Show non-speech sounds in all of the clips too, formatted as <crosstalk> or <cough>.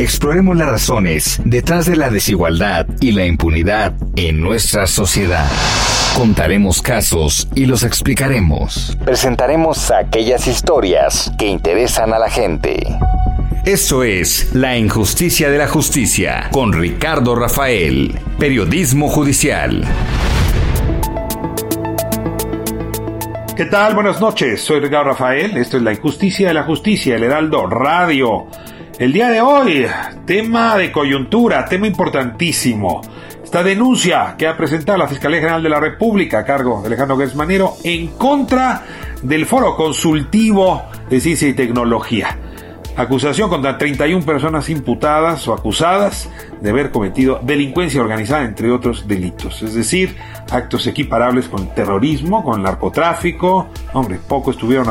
Exploremos las razones detrás de la desigualdad y la impunidad en nuestra sociedad. Contaremos casos y los explicaremos. Presentaremos aquellas historias que interesan a la gente. Esto es La Injusticia de la Justicia con Ricardo Rafael, Periodismo Judicial. ¿Qué tal? Buenas noches, soy Ricardo Rafael, esto es La Injusticia de la Justicia, el Heraldo Radio. El día de hoy, tema de coyuntura, tema importantísimo. Esta denuncia que ha presentado la Fiscalía General de la República a cargo de Alejandro Gersmanero en contra del Foro Consultivo de Ciencia y Tecnología. Acusación contra 31 personas imputadas o acusadas de haber cometido delincuencia organizada, entre otros delitos. Es decir, actos equiparables con terrorismo, con narcotráfico. Hombre, poco estuvieron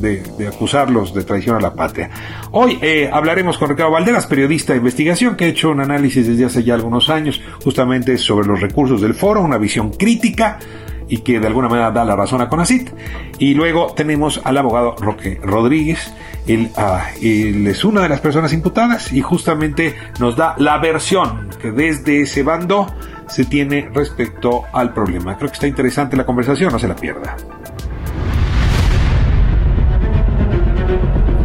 de, acusarlos de traición a la patria. Hoy eh, hablaremos con Ricardo Valderas, periodista de investigación, que ha hecho un análisis desde hace ya algunos años justamente sobre los recursos del foro, una visión crítica y que de alguna manera da la razón a Conacit. Y luego tenemos al abogado Roque Rodríguez. Él, ah, él, es una de las personas imputadas y justamente nos da la versión que desde ese bando se tiene respecto al problema. Creo que está interesante la conversación, no se la pierda.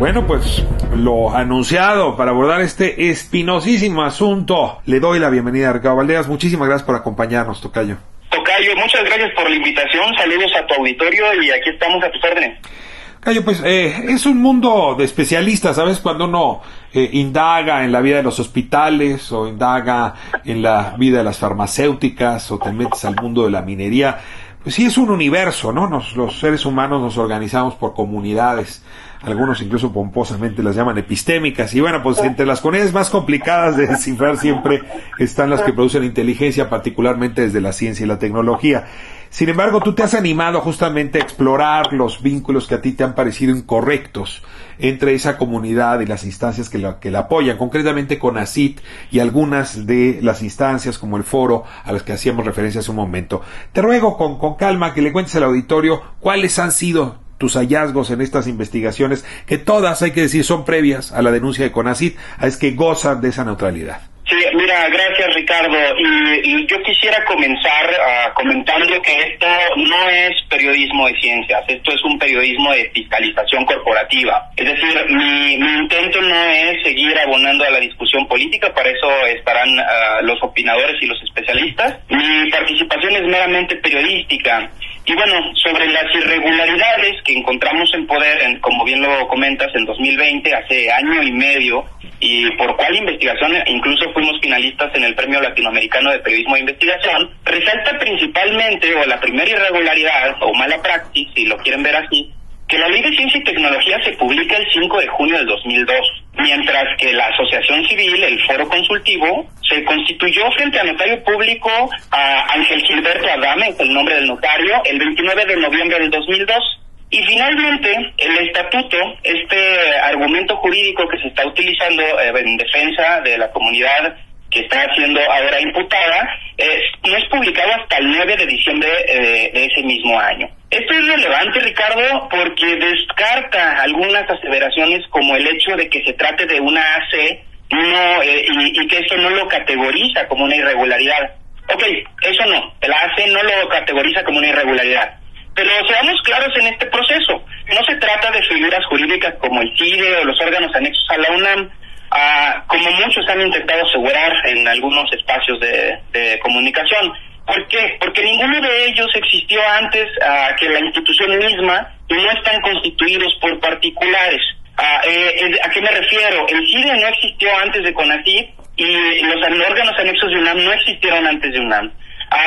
Bueno, pues lo anunciado para abordar este espinosísimo asunto. Le doy la bienvenida a Ricardo. Muchísimas gracias por acompañarnos, Tocayo. Tocayo, muchas gracias por la invitación. Saludos a tu auditorio y aquí estamos a tus órdenes. Cayo, pues eh, es un mundo de especialistas, ¿sabes? Cuando uno eh, indaga en la vida de los hospitales o indaga en la vida de las farmacéuticas o te metes al mundo de la minería, pues sí es un universo, ¿no? Nos, los seres humanos nos organizamos por comunidades algunos incluso pomposamente las llaman epistémicas. Y bueno, pues entre las comunidades más complicadas de descifrar siempre están las que producen inteligencia, particularmente desde la ciencia y la tecnología. Sin embargo, tú te has animado justamente a explorar los vínculos que a ti te han parecido incorrectos entre esa comunidad y las instancias que la, que la apoyan, concretamente con ACIT y algunas de las instancias como el foro a las que hacíamos referencia hace un momento. Te ruego con, con calma que le cuentes al auditorio cuáles han sido tus hallazgos en estas investigaciones, que todas, hay que decir, son previas a la denuncia de CONACID, es que gozan de esa neutralidad. Sí, mira, gracias Ricardo. Y, yo quisiera comenzar uh, comentando que esto no es periodismo de ciencias, esto es un periodismo de fiscalización corporativa. Es decir, mi, mi intento no es seguir abonando a la discusión política, para eso estarán ah, los opinadores y los especialistas. Mi participación es meramente periodística. Y bueno, sobre las irregularidades que encontramos en poder, en, como bien lo comentas, en 2020, hace año y medio, y por cuál investigación incluso fuimos finalistas en el Premio Latinoamericano de Periodismo de Investigación, resalta principalmente, o la primera irregularidad, o mala praxis, si lo quieren ver así, que la Ley de Ciencia y Tecnología se publica el 5 de junio del 2002, mientras que la Asociación Civil, el Foro Consultivo, se constituyó frente al notario público a Ángel Gilberto Adame, el nombre del notario, el 29 de noviembre del 2002. Y finalmente, el estatuto, este argumento jurídico que se está utilizando eh, en defensa de la comunidad que está siendo ahora imputada, no es publicado hasta el 9 de diciembre eh, de ese mismo año. Esto es relevante, Ricardo, porque descarta algunas aseveraciones como el hecho de que se trate de una AC no, eh, y, que eso no lo categoriza como una irregularidad. Ok, eso no, la AC no lo categoriza como una irregularidad. Pero seamos claros en este proceso, no se trata de figuras jurídicas como el CIDE o los órganos anexos a la UNAM, Ah, como muchos han intentado asegurar en algunos espacios de, comunicación. ¿Por qué? Porque ninguno de ellos existió antes ah, que la institución misma y no están constituidos por particulares. Ah, eh, ¿A qué me refiero? El CIDE no existió antes de CONACYT y los órganos anexos de UNAM no existieron antes de UNAM.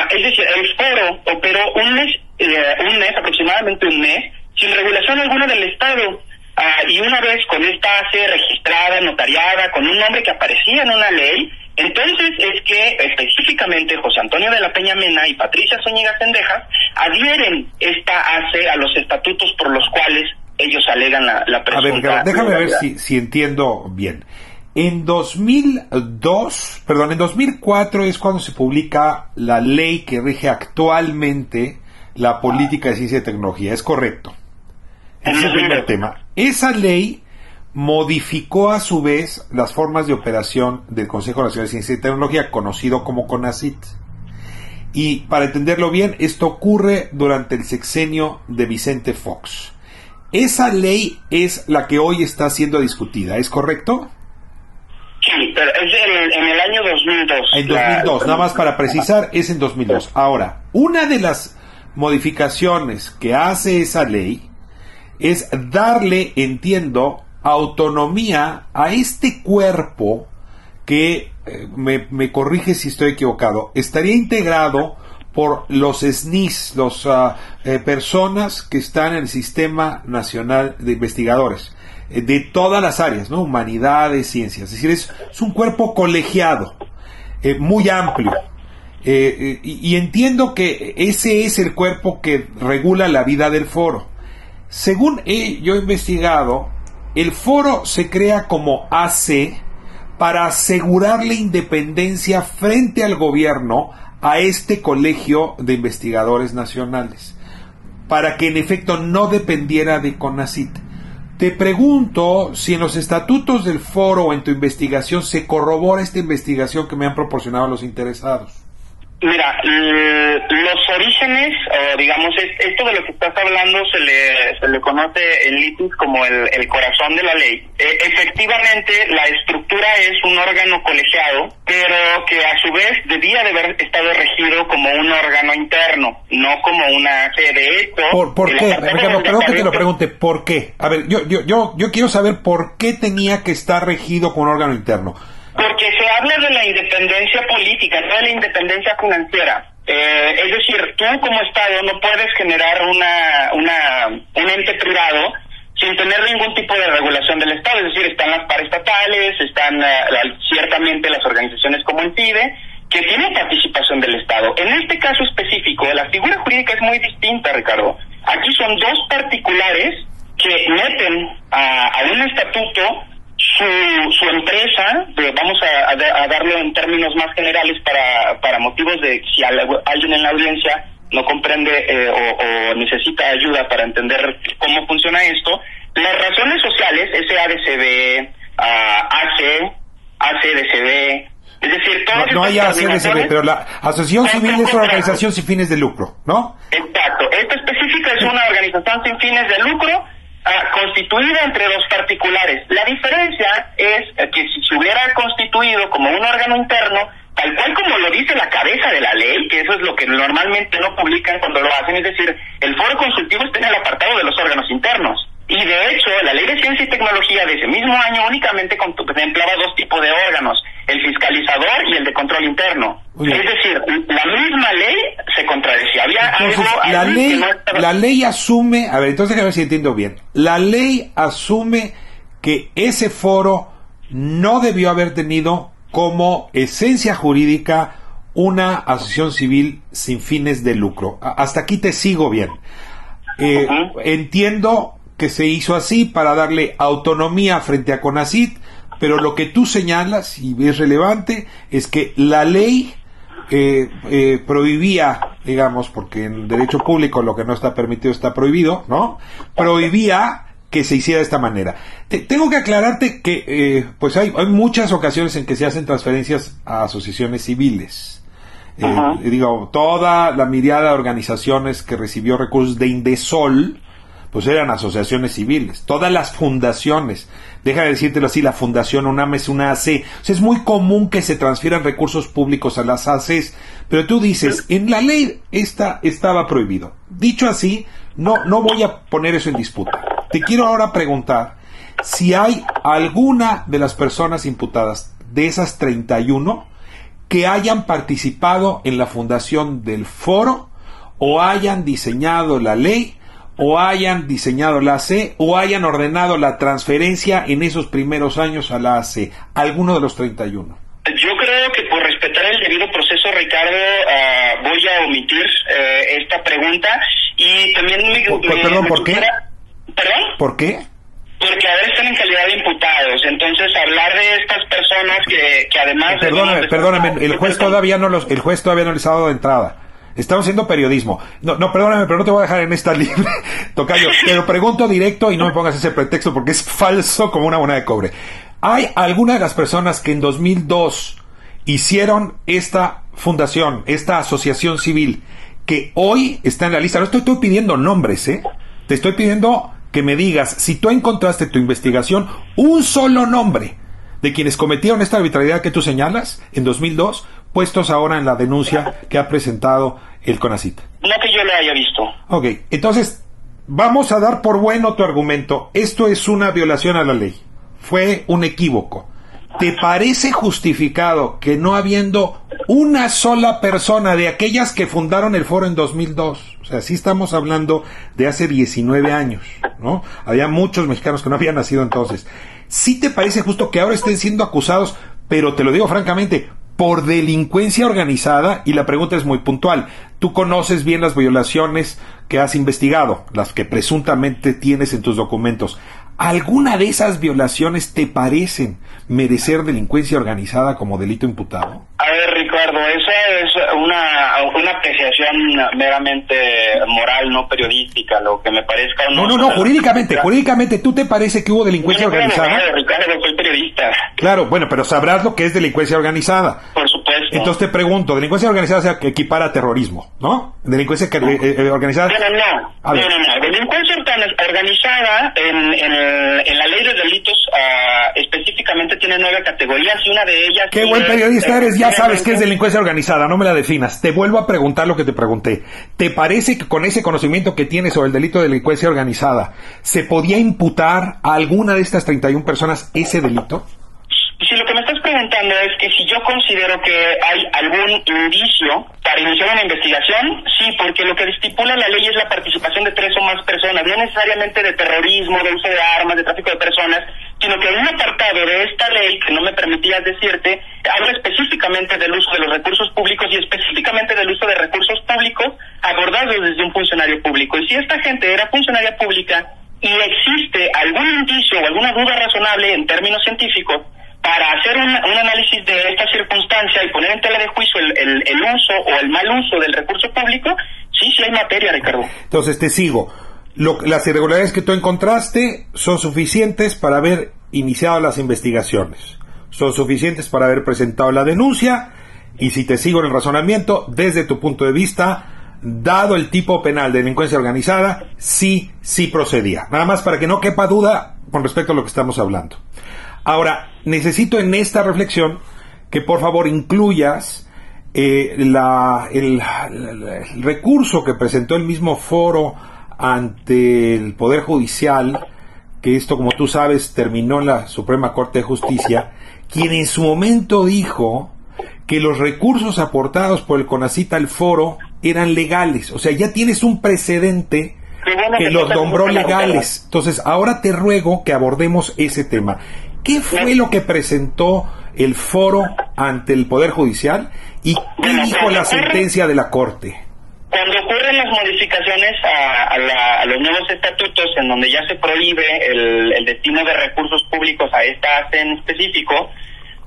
Es decir, el foro operó un mes, eh, un mes, aproximadamente un mes, sin regulación alguna del Estado. Ah, y una vez con esta ACE registrada, notariada, con un nombre que aparecía en una ley, entonces es que específicamente José Antonio de la Peña Mena y Patricia Zúñiga Sendejas adhieren esta ACE a los estatutos por los cuales ellos alegan la, la presunta... A ver, déjame ver si, si entiendo bien. En 2002, perdón, en 2004 es cuando se publica la ley que rige actualmente la política de ciencia y tecnología, ¿es correcto? Ese es el primer tema. Esa ley modificó a su vez las formas de operación del Consejo Nacional de Ciencia y Tecnología, conocido como CONACIT. Y para entenderlo bien, esto ocurre durante el sexenio de Vicente Fox. Esa ley es la que hoy está siendo discutida, ¿es correcto? Sí, pero es en, en el año 2002. En 2002, nada más para precisar, es en 2002. Ahora, una de las modificaciones que hace esa ley es darle, entiendo, autonomía a este cuerpo que, eh, me, corrige si estoy equivocado, estaría integrado por los SNIS, las ah, eh, personas que están en el Sistema Nacional de Investigadores, de todas las áreas, ¿no? Humanidades, ciencias. Es decir, es, un cuerpo colegiado, muy amplio. Y, y entiendo que ese es el cuerpo que regula la vida del foro. Según he, yo he investigado, el foro se crea como AC para asegurar la independencia frente al gobierno a este colegio de investigadores nacionales, para que en efecto no dependiera de CONACIT. Te pregunto si en los estatutos del foro o en tu investigación se corrobora esta investigación que me han proporcionado los interesados. Mira, los orígenes, o digamos, esto de lo que estás hablando se le, se le conoce en litis como el, el corazón de la ley. E, efectivamente, la estructura es un órgano colegiado, pero que a su vez debía de haber estado regido como un órgano interno, no como una sede. ¿Por, por qué? Ricardo, creo que te lo pregunte, ¿por qué? A ver, yo, yo, yo, yo quiero saber por qué tenía que estar regido con un órgano interno. Porque se habla de la independencia política, no de la independencia financiera. Eh, es decir, tú como Estado no puedes generar una, una, un ente privado sin tener ningún tipo de regulación del Estado. Es decir, están las paraestatales, están uh, ciertamente las organizaciones como el PIDE, que tienen participación del Estado. En este caso específico, la figura jurídica es muy distinta, Ricardo. Aquí son dos particulares que meten a un estatuto su, su empresa, vamos a, a, darlo en términos más generales para, para motivos de si alguien en la audiencia no comprende eh, o, necesita ayuda para entender cómo funciona esto, las razones sociales, SADCB, AC, ACDCB, es decir, todas no, no hay ACDCB, pero la Asociación Civil es una organización sin fines de lucro, ¿no? Exacto. Esta específica es una organización sin fines de lucro constituida entre dos particulares. La diferencia es que si se hubiera constituido como un órgano interno, tal cual como lo dice la cabeza de la ley, que eso es lo que normalmente no publican cuando lo hacen, es decir, el foro consultivo está en el apartado de los órganos internos. Y de hecho, la ley de ciencia y tecnología de ese mismo año únicamente contemplaba dos tipos de órganos, el fiscalizador y el de control interno. Es decir, la misma ley se contradecía. Había algo la ley, la ley asume, a ver, entonces a ver si entiendo bien. La ley asume que ese foro no debió haber tenido como esencia jurídica una asociación civil sin fines de lucro. Hasta aquí te sigo bien. Eh, entiendo que se hizo así para darle autonomía frente a CONACIT, pero lo que tú señalas, y es relevante, es que la ley eh, eh, prohibía, digamos, porque en derecho público lo que no está permitido está prohibido, ¿no? Prohibía que se hiciera de esta manera. tengo que aclararte que, eh, pues hay, hay, muchas ocasiones en que se hacen transferencias a asociaciones civiles. digo, toda la mirada de organizaciones que recibió recursos de Indesol, pues eran asociaciones civiles, todas las fundaciones, deja de decírtelo así, la fundación UNAM es una AC, o sea, es muy común que se transfieran recursos públicos a las ACs, pero tú dices, en la ley esta estaba prohibido. Dicho así, no, no voy a poner eso en disputa. Te quiero ahora preguntar si hay alguna de las personas imputadas de esas 31 que hayan participado en la fundación del foro o hayan diseñado la ley o hayan diseñado la AC o hayan ordenado la transferencia en esos primeros años a la AC, alguno de los 31. Yo creo que por respetar el debido proceso, Ricardo, ah, voy a omitir eh, esta pregunta y también me, perdón, ¿por qué? ¿Perdón? ¿Por qué? Porque ahora están en calidad de imputados, entonces hablar de estas personas que, que además... Perdóname, perdóname, el juez todavía no los, el juez todavía no les ha dado de entrada. Estamos haciendo periodismo. No, no, perdóname, pero no te voy a dejar en esta <laughs> libre, Tocayo. Te lo pregunto directo y no me pongas ese pretexto porque es falso como una moneda de cobre. ¿Hay alguna de las personas que en 2002 hicieron esta fundación, esta asociación civil, que hoy está en la lista? No estoy, estoy pidiendo nombres, ¿eh? Te estoy pidiendo que me digas, si tú encontraste tu investigación, un solo nombre de quienes cometieron esta arbitrariedad que tú señalas en 2002, puestos ahora en la denuncia que ha presentado el CONACIT. No que yo lo haya visto. Ok, entonces vamos a dar por bueno tu argumento. Esto es una violación a la ley. Fue un equívoco. ¿Te parece justificado que no habiendo una sola persona de aquellas que fundaron el foro en 2002, o sea, sí estamos hablando de hace 19 años, ¿no? Había muchos mexicanos que no habían nacido entonces. ¿Sí te parece justo que ahora estén siendo acusados, pero te lo digo francamente, por delincuencia organizada y la pregunta es muy puntual. Tú conoces bien las violaciones que has investigado, las que presuntamente tienes en tus documentos. ¿Alguna de esas violaciones te parecen merecer delincuencia organizada como delito imputado? A ver, Ricardo, esa es una, una apreciación meramente moral, no periodística, lo que me parezca. No, no, no, jurídicamente, jurídicamente, ¿tú te parece que hubo delincuencia organizada? Ricardo, soy periodista. Claro, bueno, pero sabrás lo que es delincuencia organizada. Por supuesto. Entonces te pregunto, delincuencia organizada se equipara a terrorismo, ¿no? Delincuencia eh, eh, organizada. No, no, no. no, no, Delincuencia organizada en, en, la ley de delitos uh, específicamente tiene nueve categorías y una de ellas. Qué buen periodista eres, ya sabes que es delincuencia organizada, no me la definas. Te vuelvo a preguntar lo que te pregunté. ¿Te parece que con ese conocimiento que tienes sobre el delito de delincuencia organizada, se podía imputar a alguna de estas 31 personas ese delito? Si lo que me estás preguntando es que si yo considero que hay algún indicio para iniciar una investigación, sí, porque lo que estipula la ley es la participación de tres o más personas, no necesariamente de terrorismo, de uso de armas, de tráfico de personas, sino que un apartado de esta ley que no me permitía decirte, habla específicamente del uso de los recursos públicos y específicamente del uso de recursos públicos abordados desde un funcionario público. Y si esta gente era funcionaria pública y existe algún indicio o alguna duda razonable en términos científicos, para hacer un, análisis de esta circunstancia y poner en tela de juicio el, uso o el mal uso del recurso público, sí, sí hay materia, Ricardo. Entonces te sigo. las irregularidades que tú encontraste son suficientes para haber iniciado las investigaciones. Son suficientes para haber presentado la denuncia y si te sigo en el razonamiento, desde tu punto de vista, dado el tipo penal de delincuencia organizada, sí, sí procedía. Nada más para que no quepa duda con respecto a lo que estamos hablando. Ahora, necesito en esta reflexión que por favor incluyas eh, el, recurso que presentó el mismo foro ante el Poder Judicial, que esto, como tú sabes, terminó en la Suprema Corte de Justicia, quien en su momento dijo que los recursos aportados por el CONACIT al foro eran legales. O sea, ya tienes un precedente que los nombró legales. Entonces, ahora te ruego que abordemos ese tema. ¿Qué fue lo que presentó el foro ante el Poder Judicial y qué dijo la sentencia de la Corte? Cuando ocurren las modificaciones a, los nuevos estatutos en donde ya se prohíbe el, destino de recursos públicos a esta en específico,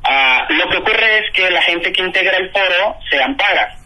ah, lo que ocurre es que la gente que integra el foro se ampara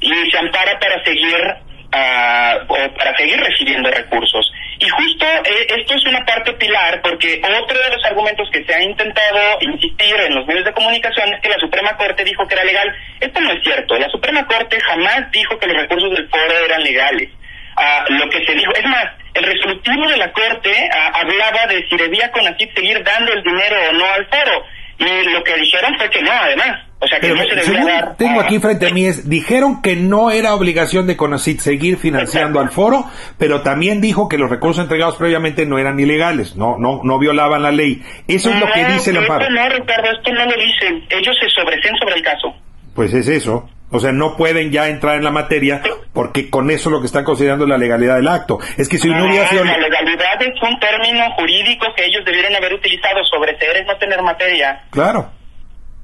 y se ampara para seguir uh, o para seguir recibiendo recursos. Y justo eh, esto es una parte pilar porque otro de los argumentos que se ha intentado insistir en los medios de comunicación es que la Suprema Corte dijo que era legal. Esto no es cierto. La Suprema Corte jamás dijo que los recursos del foro eran legales. Uh, lo que se dijo, es más, el resolutivo de la Corte uh, hablaba de si debía CONACYT seguir dando el dinero o no al foro. Y lo que dijeron fue que no, además. O sea, que no se debía Tengo aquí frente a mí es, dijeron que no era obligación de CONACIT seguir financiando al foro, pero también dijo que los recursos entregados previamente no eran ilegales, no no no violaban la ley. Eso es lo que dice el amparo. No, Ricardo, esto no lo dicen. Ellos se sobreseen sobre el caso. Pues es eso. O sea, no pueden ya entrar en la materia porque con eso lo que están considerando es la legalidad del acto. Es que si no, hubiera sido... La legalidad es un término jurídico que ellos debieron haber utilizado. Sobre ser es no tener materia. Claro.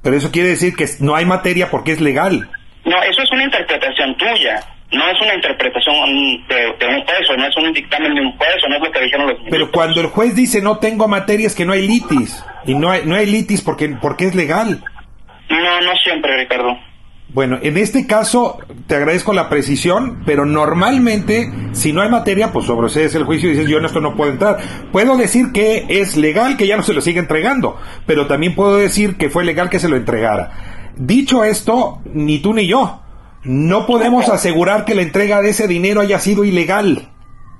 Pero eso quiere decir que no hay materia porque es legal. No, eso es una interpretación tuya. No es una interpretación de, un juez, o no es un dictamen de un juez, o no es lo que dijeron los Pero cuando el juez dice no tengo materia es que no hay litis. Y no hay, no hay litis porque, porque es legal. No, no siempre, Ricardo. Bueno, en este caso te agradezco la precisión, pero normalmente si no hay materia, pues sobresees el juicio y dices yo en esto no puedo entrar. Puedo decir que es legal que ya no se lo siga entregando, pero también puedo decir que fue legal que se lo entregara. Dicho esto, ni tú ni yo, no podemos asegurar que la entrega de ese dinero haya sido ilegal.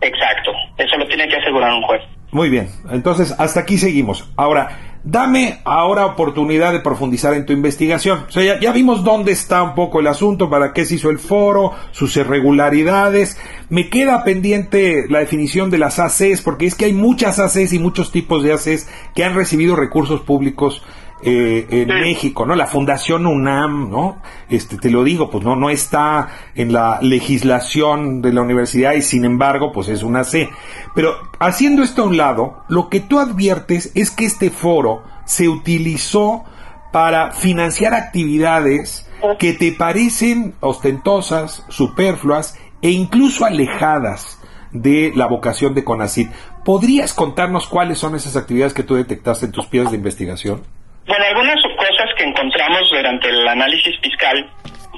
Exacto, eso lo tiene que asegurar un juez. Muy bien, entonces hasta aquí seguimos. Ahora, dame ahora oportunidad de profundizar en tu investigación. O sea, ya, vimos dónde está un poco el asunto, para qué se hizo el foro, sus irregularidades. Me queda pendiente la definición de las ACs, porque es que hay muchas ACs y muchos tipos de ACs que han recibido recursos públicos eh, en México, ¿no? La Fundación UNAM, ¿no? Este, te lo digo, pues no, no está en la legislación de la universidad y sin embargo, pues es una C. Pero haciendo esto a un lado, lo que tú adviertes es que este foro se utilizó para financiar actividades que te parecen ostentosas, superfluas e incluso alejadas de la vocación de CONACYT. ¿Podrías contarnos cuáles son esas actividades que tú detectaste en tus piezas de investigación? Bueno, algunas cosas que encontramos durante el análisis fiscal,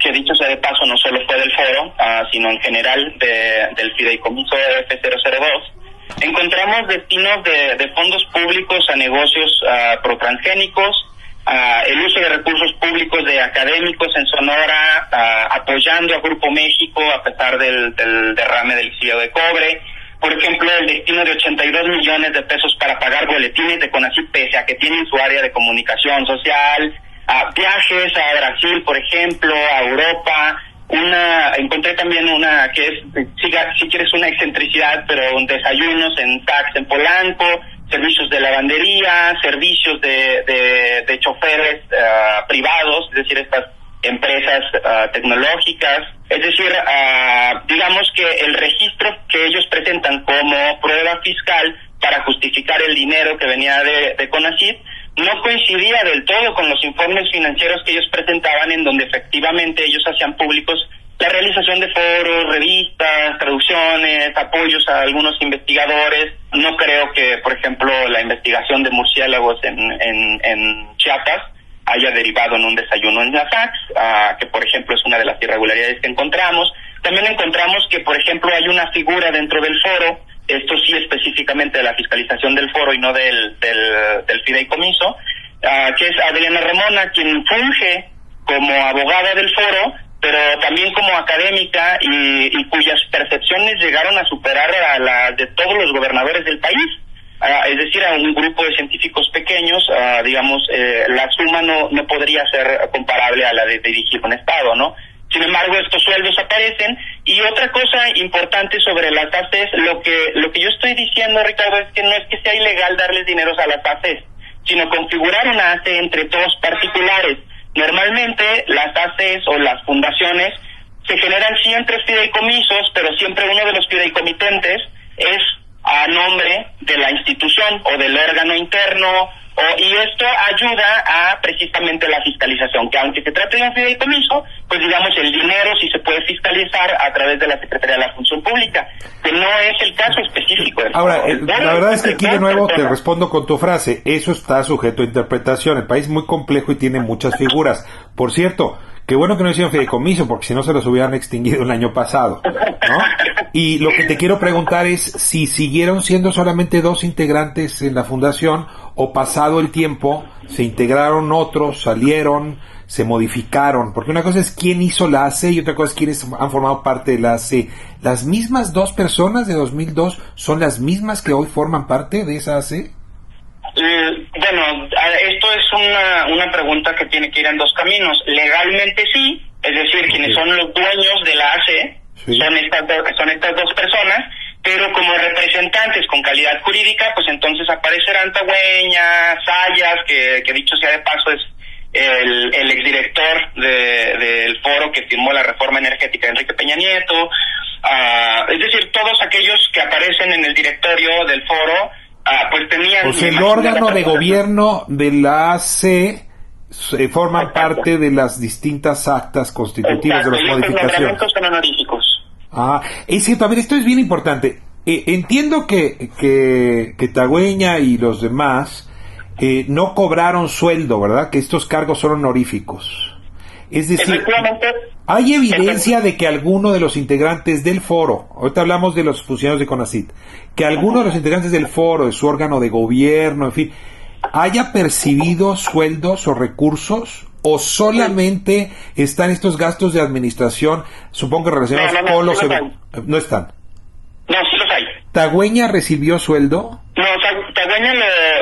que dicho sea de paso no solo fue del foro, ah, sino en general del fideicomiso F002, encontramos destinos de, fondos públicos a negocios uh, uh, el uso de recursos públicos de académicos en Sonora, apoyando a Grupo México a pesar del, del derrame del exilio de cobre, por ejemplo, el destino de 82 millones de pesos para pagar boletines de CONACYT pese a que tienen su área de comunicación social, a viajes a Brasil, por ejemplo, a Europa, una encontré también una que es si, si quieres una excentricidad pero un desayunos en tax en Polanco servicios de lavandería servicios de, de, de choferes uh, privados es decir estas empresas uh, tecnológicas es decir, uh, digamos que el registro que ellos presentan como prueba fiscal para justificar el dinero que venía de, de CONACYT no coincidía del todo con los informes financieros que ellos presentaban en donde efectivamente ellos hacían públicos la realización de foros, revistas, traducciones, apoyos a algunos investigadores. No creo que, por ejemplo, la investigación de murciélagos en, en, en Chiapas haya derivado en un desayuno en la FAX, ah, que por ejemplo es una de las irregularidades que encontramos. También encontramos que, por ejemplo, hay una figura dentro del foro, esto sí específicamente de la fiscalización del foro y no del, del, fideicomiso, ah, que es Adriana Ramona, quien funge como abogada del foro, pero también como académica y, y cuyas percepciones llegaron a superar a las de todos los gobernadores del país. Ah, es decir, a un grupo de científicos pequeños, ah, digamos, eh, la suma no, no podría ser comparable a la de dirigir un Estado, ¿no? Sin embargo, estos sueldos aparecen. Y otra cosa importante sobre las ACES, lo que, lo que yo estoy diciendo, Ricardo, es que no es que sea ilegal darles dinero a las ACES, sino configurar una ACE entre todos particulares. Normalmente las ACES o las fundaciones se generan siempre fideicomisos, pero siempre uno de los fideicomitentes es a nombre de la institución o del órgano interno y esto ayuda a precisamente la fiscalización, que aunque se trate de un fideicomiso, pues digamos el dinero sí se puede fiscalizar a través de la Secretaría de la Función Pública, que no es el caso específico. Ahora, la verdad es que aquí de nuevo te respondo con tu frase, eso está sujeto a interpretación, el país es muy complejo y tiene muchas figuras. Por cierto, Qué bueno que no hicieron fideicomiso, porque si no se los hubieran extinguido el año pasado, ¿no? Y lo que te quiero preguntar es si siguieron siendo solamente dos integrantes en la fundación o pasado el tiempo se integraron otros, salieron, se modificaron, porque una cosa es quién hizo la AC y otra cosa es quiénes han formado parte de la AC. ¿Las mismas dos personas de 2002 son las mismas que hoy forman parte de esa AC? Eh, bueno, esto es una, una pregunta que tiene que ir en dos caminos. Legalmente sí, es decir, quienes son los dueños de la ACE son, estas son estas dos personas, pero como representantes con calidad jurídica, pues entonces aparecerán Tagüeña, Sayas, que, que dicho sea de paso es el, el exdirector del foro que firmó la reforma energética, Enrique Peña Nieto, ah, es decir, todos aquellos que aparecen en el directorio del foro, ah, pues tenían... Pues el órgano de gobierno de la AC se forman parte de las distintas actas constitutivas de las modificaciones. son honoríficos. Ah, es cierto, a ver, esto es bien importante. Eh, entiendo que, que, que Tagüeña y los demás eh, no cobraron sueldo, ¿verdad? Que estos cargos son honoríficos. Es decir, hay evidencia de que alguno de los integrantes del foro, ahorita hablamos de los funcionarios de CONACIT, que alguno de los integrantes del foro, de su órgano de gobierno, en fin, haya percibido sueldos o recursos o solamente están estos gastos de administración, supongo que relacionados con los... No, están. No, sí los hay. ¿Tagüeña recibió sueldo? No, Tagüeña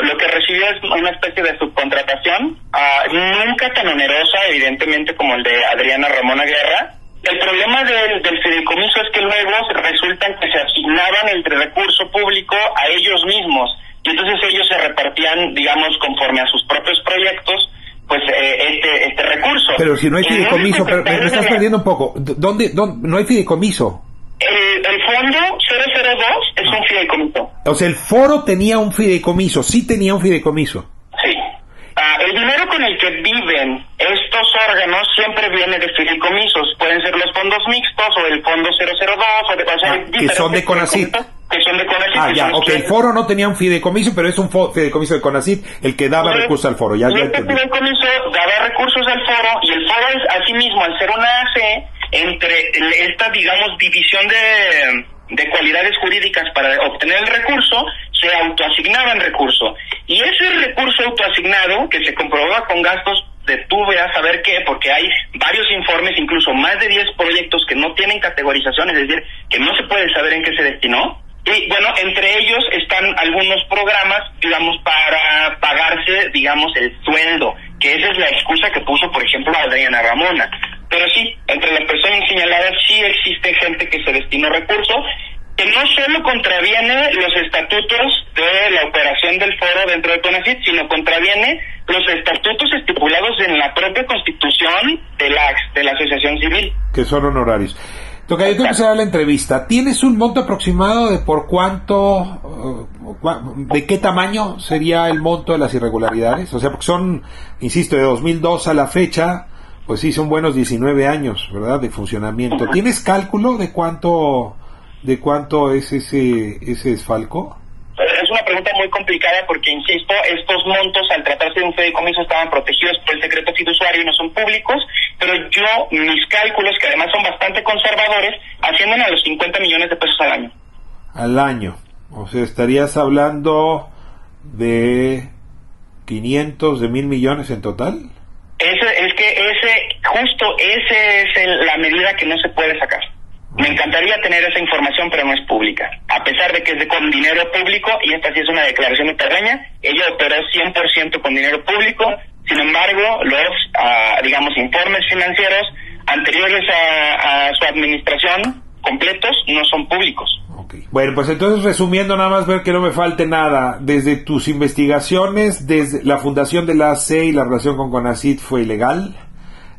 lo, que recibió es una especie de subcontratación, ah, nunca tan onerosa, evidentemente, como el de Adriana Ramona Guerra. El problema del, del fideicomiso es que luego resultan que se asignaban el recurso público a ellos mismos y entonces ellos se repartían, digamos, conforme a sus propios proyectos, pues eh, este, este recurso. Pero si no hay fideicomiso, pero me, estás perdiendo un poco. ¿Dónde, dónde no hay fideicomiso? El, el fondo 002 es un fideicomiso. O sea, el foro tenía un fideicomiso, sí tenía un fideicomiso. Sí. Ah, el dinero con el que viven estos órganos siempre viene de fideicomisos. Pueden ser los fondos mixtos o el fondo 002 o de, o sea, ah, que son de CONACYT que son de CONACYT. Ah, ya, ok, el foro no tenía un fideicomiso, pero es un fideicomiso de CONACYT el que daba recursos al foro. Ya, ya este fideicomiso daba recursos al foro y el foro es asimismo, al ser una AC, entre esta, digamos, división de, de cualidades jurídicas para obtener el recurso, se autoasignaba el recurso. Y ese recurso autoasignado, que se comprobaba con gastos de tú veas saber qué, porque hay varios informes, incluso más de 10 proyectos que no tienen categorización, es decir, que no se puede saber en qué se destinó, y bueno, entre ellos están algunos programas, digamos, para pagarse, digamos, el sueldo, que esa es la excusa que puso, por ejemplo, Adriana Ramona. Pero sí, entre las personas señaladas sí existe gente que se destinó recursos, que no solo contraviene los estatutos de la operación del foro dentro de CONACYT, sino contraviene los estatutos estipulados en la propia constitución de la, de la asociación civil. Que son honorarios. Toca, yo tengo que hacer la entrevista. ¿Tienes un monto aproximado de por cuánto, uh, de qué tamaño sería el monto de las irregularidades? O sea, porque son, insisto, de 2002 a la fecha, pues sí, son buenos 19 años, ¿verdad?, de funcionamiento. ¿Tienes cálculo de cuánto, de cuánto es ese, ese esfalco? Es una pregunta muy complicada porque, insisto, estos montos al tratarse de un fideicomiso estaban protegidos por el secreto fiduciario y no son públicos, pero yo, mis cálculos, que además son bastante conservadores, ascienden a los 50 millones de pesos al año. Al año. O sea, estarías hablando de 500, de mil millones en total. Ese, es que ese, justo ese es la medida que no se puede sacar. Me encantaría tener esa información, pero no es pública. A pesar de que es de con dinero público, y esta sí es una declaración de terreña, ella operó 100% con dinero público, sin embargo, los, ah, digamos, informes financieros anteriores a, su administración, completos, no son públicos. Bueno, pues entonces resumiendo nada más ver que no me falte nada. Desde tus investigaciones, desde la fundación de la AC y la relación con CONACIT fue ilegal.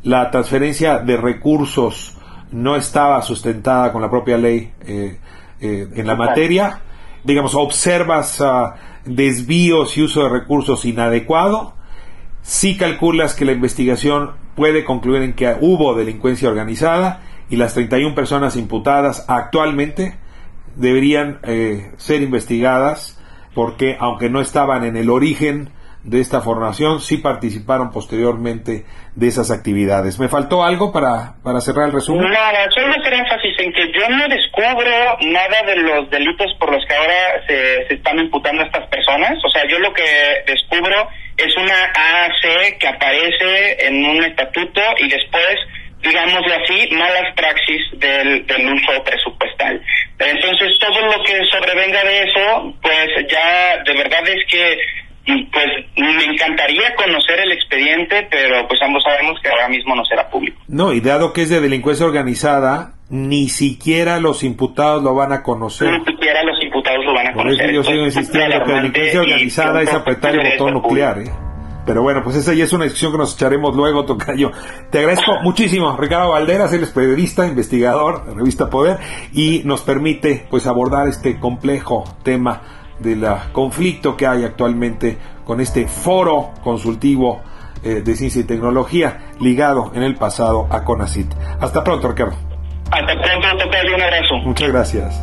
La transferencia de recursos no estaba sustentada con la propia ley eh, eh, en la materia. Digamos, observas ah, desvíos y uso de recursos inadecuado. Si calculas que la investigación puede concluir en que hubo delincuencia organizada y las 31 personas imputadas actualmente deberían eh, ser investigadas porque aunque no estaban en el origen de esta formación sí participaron posteriormente de esas actividades. ¿Me faltó algo para, para cerrar el resumen? Nada, solo hacer énfasis en que yo no descubro nada de los delitos por los que ahora se, se están imputando a estas personas. O sea, yo lo que descubro es una AAC que aparece en un estatuto y después digámoslo así, malas praxis del, del uso presupuestal. Entonces, todo lo que sobrevenga de eso, pues ya de verdad es que pues me encantaría conocer el expediente, pero pues ambos sabemos que ahora mismo no será público. No, y dado que es de delincuencia organizada, ni siquiera los imputados lo van a conocer. Ni siquiera los imputados lo van a conocer. Por eso yo sigo insistiendo que delincuencia organizada es apretar el botón nuclear. ¿eh? Pero bueno, pues esa ya es una discusión que nos echaremos luego, Tocayo. Te agradezco muchísimo, Ricardo Valderas, él es periodista, investigador de Revista Poder, y nos permite pues abordar este complejo tema del conflicto que hay actualmente con este foro consultivo eh, de ciencia y tecnología ligado en el pasado a CONACIT. Hasta pronto, Ricardo. Hasta pronto, Tocayo, un abrazo. Muchas gracias.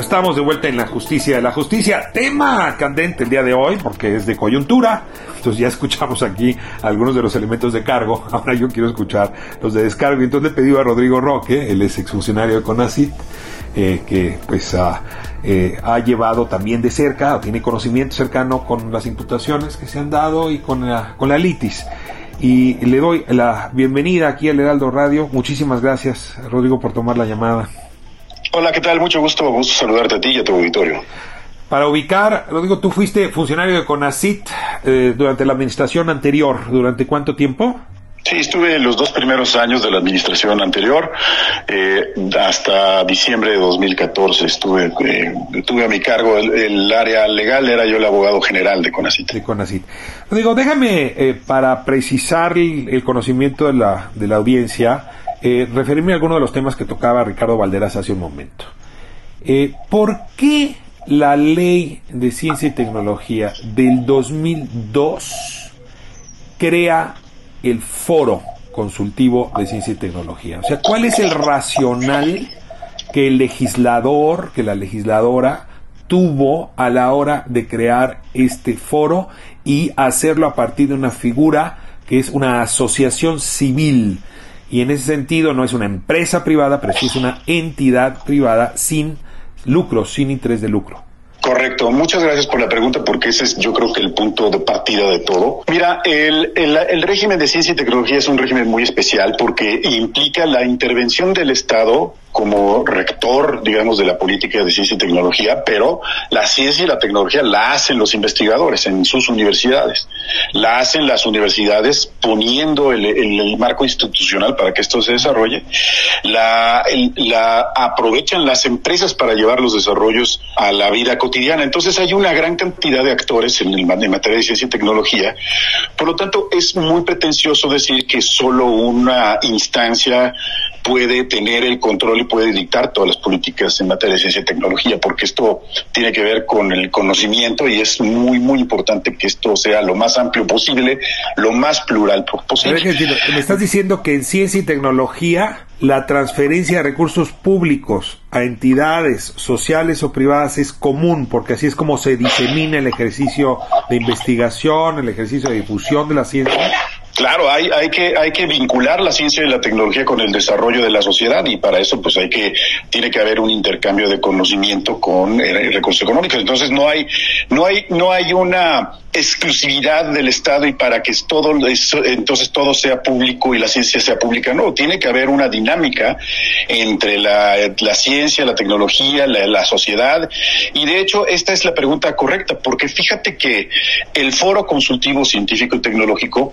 Estamos de vuelta en la justicia de la justicia. Tema candente el día de hoy, porque es de coyuntura. Entonces ya escuchamos aquí algunos de los elementos de cargo. <laughs> Ahora yo quiero escuchar los de descargo. Entonces le pedí a Rodrigo Roque, es exfuncionario de CONACIT, eh, que pues eh, ha llevado también de cerca, o tiene conocimiento cercano con las imputaciones que se han dado y con la, con la litis. Y le doy la bienvenida aquí al Heraldo Radio. Muchísimas gracias, Rodrigo, por tomar la llamada. Hola, ¿qué tal? Mucho gusto, gusto saludarte a ti y a tu auditorio. Para ubicar, lo digo, tú fuiste funcionario de CONACIT eh, durante la administración anterior. ¿Durante cuánto tiempo? Sí, estuve los dos primeros años de la administración anterior, eh, hasta diciembre de 2014 estuve, eh, tuve a mi cargo el, área legal, era yo el abogado general de CONACIT. De CONACIT. Digo, déjame, para precisar el, conocimiento de la, de la audiencia, eh, referirme a algunos de los temas que tocaba Ricardo Valderas hace un momento. Eh, ¿Por qué la ley de ciencia y tecnología del 2002 crea el foro consultivo de ciencia y tecnología? O sea, ¿cuál es el racional que el legislador, que la legisladora tuvo a la hora de crear este foro y hacerlo a partir de una figura que es una asociación civil? Y en ese sentido no es una empresa privada, pero sí es una entidad privada sin lucro, sin interés de lucro. Correcto, muchas gracias por la pregunta porque ese es yo creo que el punto de partida de todo. Mira, el, el, régimen de ciencia y tecnología es un régimen muy especial porque implica la intervención del Estado como rector, digamos, de la política de ciencia y tecnología, pero la ciencia y la tecnología la hacen los investigadores en sus universidades. La hacen las universidades poniendo el, el, marco institucional para que esto se desarrolle. La, la aprovechan las empresas para llevar los desarrollos a la vida cotidiana. Entonces hay una gran cantidad de actores en, el, en materia de ciencia y tecnología. Por lo tanto, es muy pretencioso decir que solo una instancia puede tener el control y puede dictar todas las políticas en materia de ciencia y tecnología, porque esto tiene que ver con el conocimiento y es muy, muy importante que esto sea lo más amplio posible, lo más plural posible. Me estás diciendo que en ciencia y tecnología la transferencia de recursos públicos a entidades sociales o privadas es común, porque así es como se disemina el ejercicio de investigación, el ejercicio de difusión de la ciencia. Claro, hay, hay, que, hay que vincular la ciencia y la tecnología con el desarrollo de la sociedad y para eso pues hay que, tiene que haber un intercambio de conocimiento con eh, recursos económicos. Entonces no hay, no hay, no hay una exclusividad del Estado y para que todo entonces todo sea público y la ciencia sea pública. No, tiene que haber una dinámica entre la, la ciencia, la tecnología, la, sociedad. Y de hecho, esta es la pregunta correcta, porque fíjate que el Foro Consultivo Científico y Tecnológico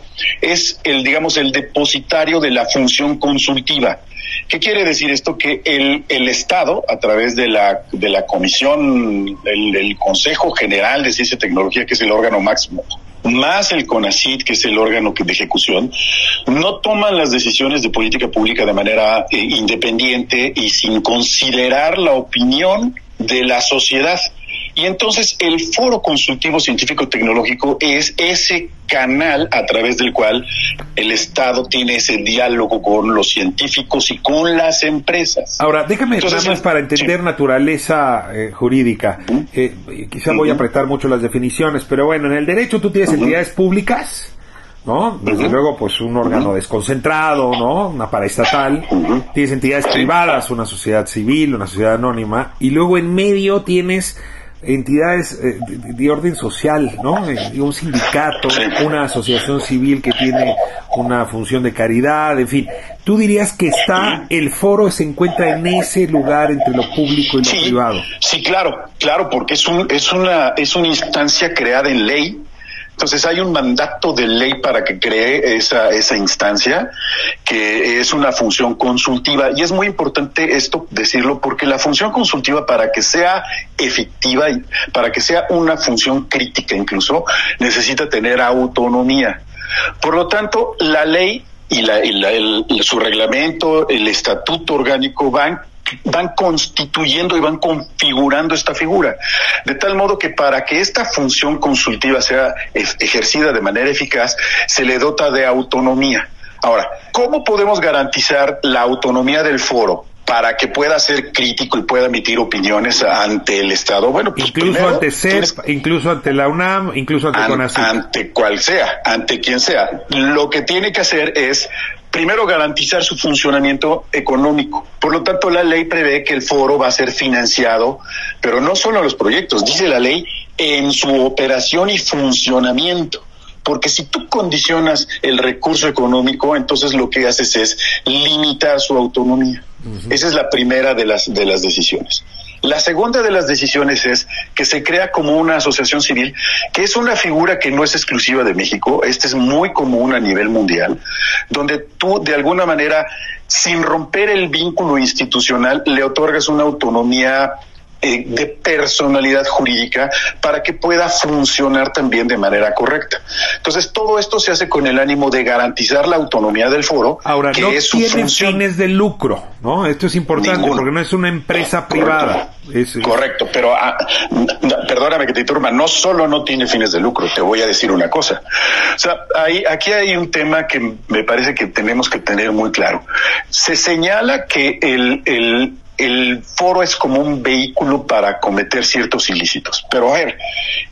el, digamos, el depositario de la función consultiva. ¿Qué quiere decir esto? Que el, el Estado, a través de la, de la Comisión, el, Consejo General de Ciencia y Tecnología, que es el órgano máximo, más el CONACIT, que es el órgano de ejecución, no toman las decisiones de política pública de manera eh, independiente y sin considerar la opinión de la sociedad. Y entonces el Foro Consultivo Científico Tecnológico es ese canal a través del cual el Estado tiene ese diálogo con los científicos y con las empresas. Ahora, déjame entonces, más para entender naturaleza eh, jurídica. Eh, quizá voy a apretar mucho las definiciones, pero bueno, en el derecho tú tienes entidades públicas ¿no? Desde luego, pues un órgano desconcentrado, ¿no? Una paraestatal. Tienes entidades privadas, una sociedad civil, una sociedad anónima. Y luego en medio tienes entidades eh, de, orden social, ¿no? Eh, un sindicato, una asociación civil que tiene una función de caridad, en fin. ¿Tú dirías que está, el foro se encuentra en ese lugar entre lo público y lo privado? Sí, claro, claro, porque es, un, es, una, es una instancia creada en ley entonces hay un mandato de ley para que cree esa, esa instancia, que es una función consultiva. Y es muy importante esto decirlo porque la función consultiva para que sea efectiva y para que sea una función crítica incluso, necesita tener autonomía. Por lo tanto, la ley y, la, su reglamento, el estatuto orgánico van van constituyendo y van configurando esta figura. De tal modo que para que esta función consultiva sea ejercida de manera eficaz, se le dota de autonomía. Ahora, ¿cómo podemos garantizar la autonomía del foro? Para que pueda ser crítico y pueda emitir opiniones ante el Estado. Bueno, pues incluso ante CEP, incluso ante la UNAM, incluso ante CONACYT. Ante cual sea, ante quien sea. Lo que tiene que hacer es primero garantizar su funcionamiento económico. Por lo tanto, la ley prevé que el foro va a ser financiado, pero no solo los proyectos, dice la ley, en su operación y funcionamiento. Porque si tú condicionas el recurso económico, entonces lo que haces es limitar su autonomía. Esa es la primera de las, de las decisiones. La segunda de las decisiones es que se crea como una asociación civil, que es una figura que no es exclusiva de México, este es muy común a nivel mundial, donde tú de alguna manera, sin romper el vínculo institucional, le otorgas una autonomía eh, de personalidad jurídica para que pueda funcionar también de manera correcta. Entonces, todo esto se hace con el ánimo de garantizar la autonomía del foro, Ahora, que no es su tiene fines de lucro, ¿no? Esto es importante porque no es una empresa privada. Correcto, pero ah, perdóname que te turma, no solo no tiene fines de lucro, te voy a decir una cosa. O sea, hay, aquí hay un tema que me parece que tenemos que tener muy claro. Se señala que el, el el foro es como un vehículo para cometer ciertos ilícitos. Pero a ver,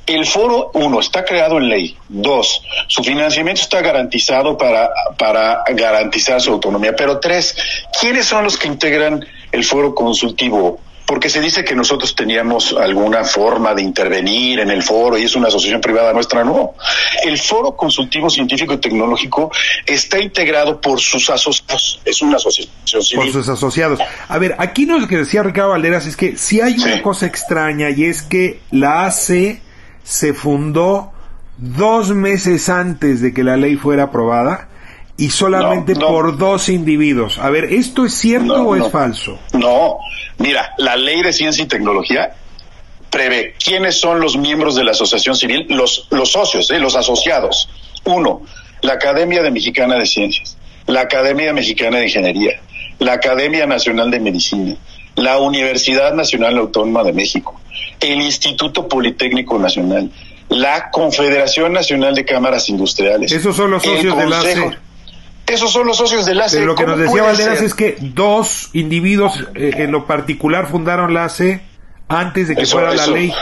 el foro, uno, está creado en ley. Dos, su financiamiento está garantizado para, para garantizar su autonomía. Pero tres, ¿quiénes son los que integran el foro consultivo? Porque se dice que nosotros teníamos alguna forma de intervenir en el foro y es una asociación privada nuestra, no. El foro consultivo científico y tecnológico está integrado por sus asociados, es una asociación civil. Por sus asociados. A ver, aquí lo que decía Ricardo Valderas es que si hay una cosa extraña y es que la AC se fundó dos meses antes de que la ley fuera aprobada y solamente por dos individuos. A ver, ¿esto es cierto o es falso? No, mira, la ley de ciencia y tecnología prevé quiénes son los miembros de la asociación civil, los, los socios, ¿eh? los asociados. Uno, la Academia de Mexicana de Ciencias, la Academia Mexicana de Ingeniería, la Academia Nacional de Medicina, la Universidad Nacional Autónoma de México, el Instituto Politécnico Nacional, la Confederación Nacional de Cámaras Industriales. Esos son los socios de la esos son los socios de la ACE. lo que nos decía Valderas es que dos individuos eh, en lo particular fundaron la ACE antes de que fuera la ley.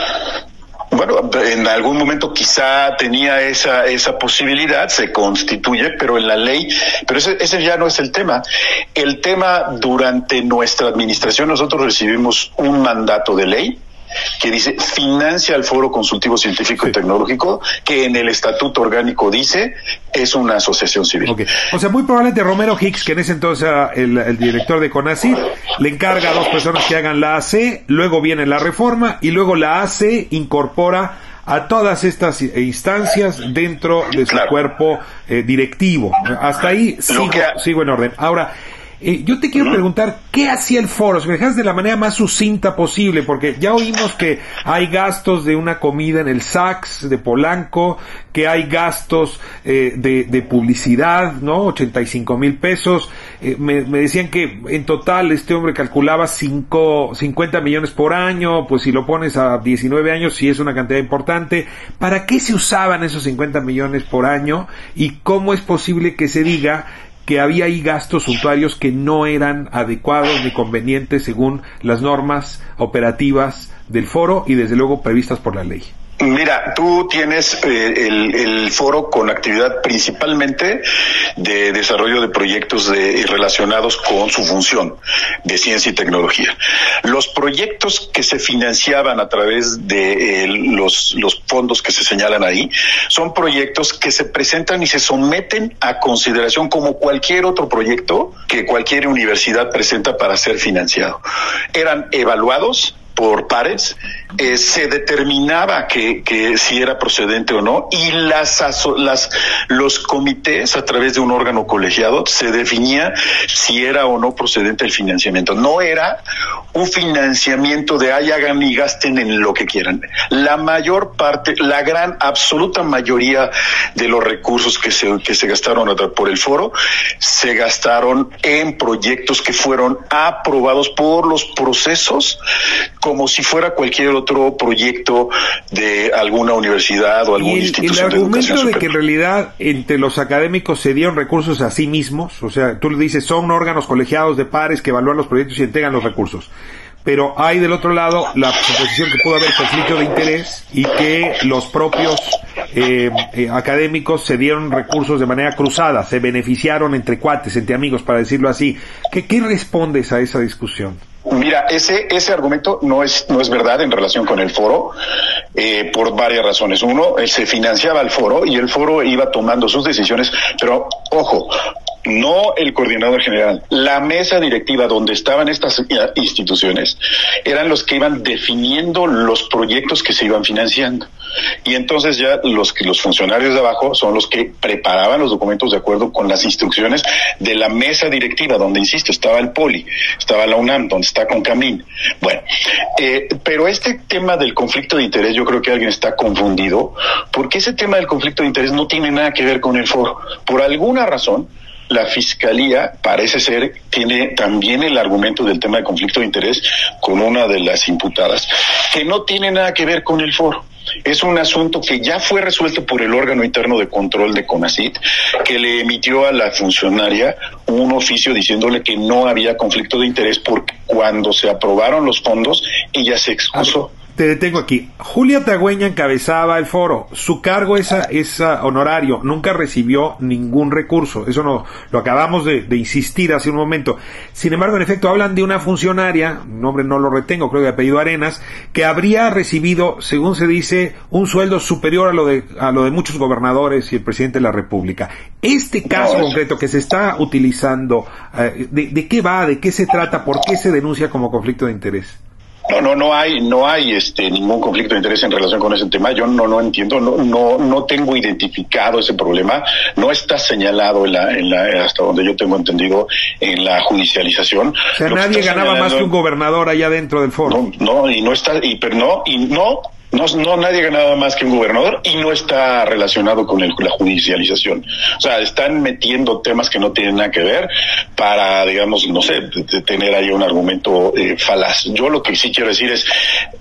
Bueno, en algún momento quizá tenía esa, esa posibilidad, se constituye, pero en la ley, pero ese, ese ya no es el tema. El tema durante nuestra administración nosotros recibimos un mandato de ley que dice financia el Foro Consultivo Científico y Tecnológico, que en el estatuto orgánico dice es una asociación civil. O sea, muy probablemente Romero Hicks, que en ese entonces era el, director de CONACYT, le encarga a dos personas que hagan la AC, luego viene la reforma y luego la AC incorpora a todas estas instancias dentro de su cuerpo eh, directivo. Hasta ahí sigo, sigo en orden. Ahora, eh, yo te quiero preguntar, ¿qué hacía el foro? Si me dejas de la manera más sucinta posible, porque ya oímos que hay gastos de una comida en el Saks de Polanco, que hay gastos eh, de, publicidad, ¿no? 85 mil pesos. Eh, me, decían que en total este hombre calculaba cinco, 50 millones por año, pues si lo pones a 19 años, sí es una cantidad importante. ¿Para qué se usaban esos 50 millones por año? ¿Y cómo es posible que se diga que había ahí gastos suntuarios que no eran adecuados ni convenientes según las normas operativas del foro y desde luego previstas por la ley. Mira, tú tienes eh, el, foro con actividad principalmente de desarrollo de proyectos de, relacionados con su función de ciencia y tecnología. Los proyectos que se financiaban a través de los, los fondos que se señalan ahí son proyectos que se presentan y se someten a consideración como cualquier otro proyecto que cualquier universidad presenta para ser financiado. Eran evaluados por pares, eh, se determinaba que, que, si era procedente o no y las, las los comités a través de un órgano colegiado se definía si era o no procedente el financiamiento. No era un financiamiento de ay hagan y gasten en lo que quieran. La mayor parte, la gran absoluta mayoría de los recursos que se, que se gastaron por el foro se gastaron en proyectos que fueron aprobados por los procesos como si fuera cualquier otro proyecto de alguna universidad o alguna institución. Y el argumento de, que en realidad entre los académicos se dieron recursos a sí mismos, o sea, tú le dices, son órganos colegiados de pares que evalúan los proyectos y entregan los recursos pero hay del otro lado la suposición que pudo haber conflicto de interés y que los propios eh, eh, académicos se dieron recursos de manera cruzada, se beneficiaron entre cuates, entre amigos, para decirlo así. ¿Qué, qué respondes a esa discusión? Mira, ese, ese argumento no es, no es verdad en relación con el foro, eh, por varias razones. Uno, se financiaba el foro y el foro iba tomando sus decisiones, pero ojo, no el coordinador general, la mesa directiva donde estaban estas instituciones eran los que iban definiendo los proyectos que se iban financiando. Y entonces ya los los funcionarios de abajo son los que preparaban los documentos de acuerdo con las instrucciones de la mesa directiva, donde insisto, estaba el Poli, estaba la UNAM, donde está Concamín. Bueno, eh, pero este tema del conflicto de interés, yo creo que alguien está confundido, porque ese tema del conflicto de interés no tiene nada que ver con el foro. Por alguna razón, la fiscalía parece ser tiene también el argumento del tema de conflicto de interés con una de las imputadas que no tiene nada que ver con el foro. Es un asunto que ya fue resuelto por el órgano interno de control de CONACIT, que le emitió a la funcionaria un oficio diciéndole que no había conflicto de interés porque cuando se aprobaron los fondos ella se excusó te detengo aquí. Julia Tagüeña encabezaba el foro. Su cargo es, es honorario. Nunca recibió ningún recurso. Eso no lo acabamos de, insistir hace un momento. Sin embargo, en efecto, hablan de una funcionaria, nombre no lo retengo, creo que apellido Arenas, que habría recibido, según se dice, un sueldo superior a lo de, a lo de muchos gobernadores y el presidente de la República. Este caso concreto que se está utilizando, eh, de, ¿de qué va? ¿De qué se trata? ¿Por qué se denuncia como conflicto de interés? No, no, no hay, no hay este ningún conflicto de interés en relación con ese tema. Yo no, no entiendo, no, no, no tengo identificado ese problema. No está señalado en la, en la, hasta donde yo tengo entendido, en la judicialización. O sea, nadie ganaba más que un gobernador allá dentro del foro. No, no, y no está, y pero no, y no no, no nadie ganaba más que un gobernador y no está relacionado con el, la judicialización. O sea, están metiendo temas que no tienen nada que ver para, digamos, no sé, tener ahí un argumento eh, falaz. Yo lo que sí quiero decir es,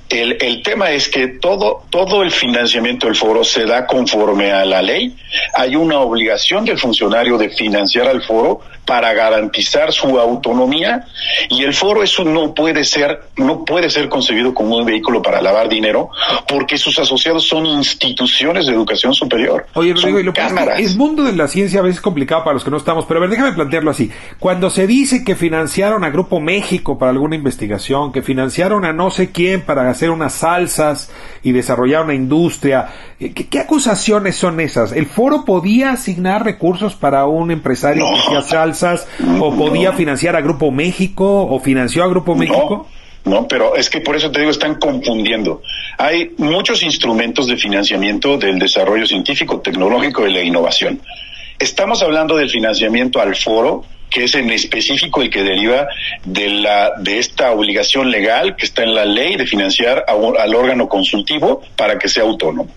el, el tema es que todo, todo el financiamiento del foro se da conforme a la ley. Hay una obligación del funcionario de financiar al foro para garantizar su autonomía y el foro eso no puede ser no puede ser concebido como un vehículo para lavar dinero porque sus asociados son instituciones de educación superior. Oye, Rodrigo, y lo que es, mundo de la ciencia a veces complicado para los que no estamos, pero a ver, déjame plantearlo así. Cuando se dice que financiaron a Grupo México para alguna investigación, que financiaron a no sé quién para hacer unas salsas y desarrollar una industria, eh, ¿qué, acusaciones son esas? ¿El foro podía asignar recursos para un empresario que hacía o podía financiar a Grupo México o financió a Grupo México? No, pero es que por eso te digo, están confundiendo. Hay muchos instrumentos de financiamiento del desarrollo científico, tecnológico y la innovación. Estamos hablando del financiamiento al foro, que es en específico el que deriva de la de esta obligación legal que está en la ley de financiar al órgano consultivo para que sea autónomo.